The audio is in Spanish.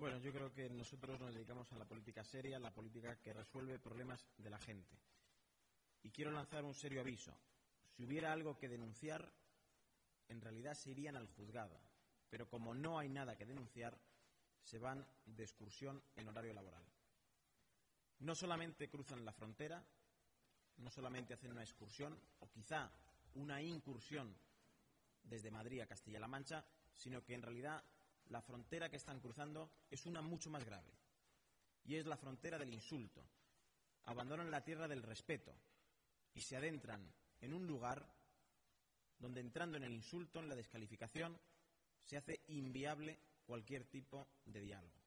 Bueno, yo creo que nosotros nos dedicamos a la política seria, la política que resuelve problemas de la gente. Y quiero lanzar un serio aviso. Si hubiera algo que denunciar, en realidad se irían al juzgado. Pero como no hay nada que denunciar, se van de excursión en horario laboral. No solamente cruzan la frontera, no solamente hacen una excursión o quizá una incursión desde Madrid a Castilla-La Mancha, sino que en realidad la frontera que están cruzando es una mucho más grave. Y es la frontera del insulto. Abandonan la tierra del respeto y se adentran en un lugar donde entrando en el insulto, en la descalificación, se hace inviable cualquier tipo de diálogo.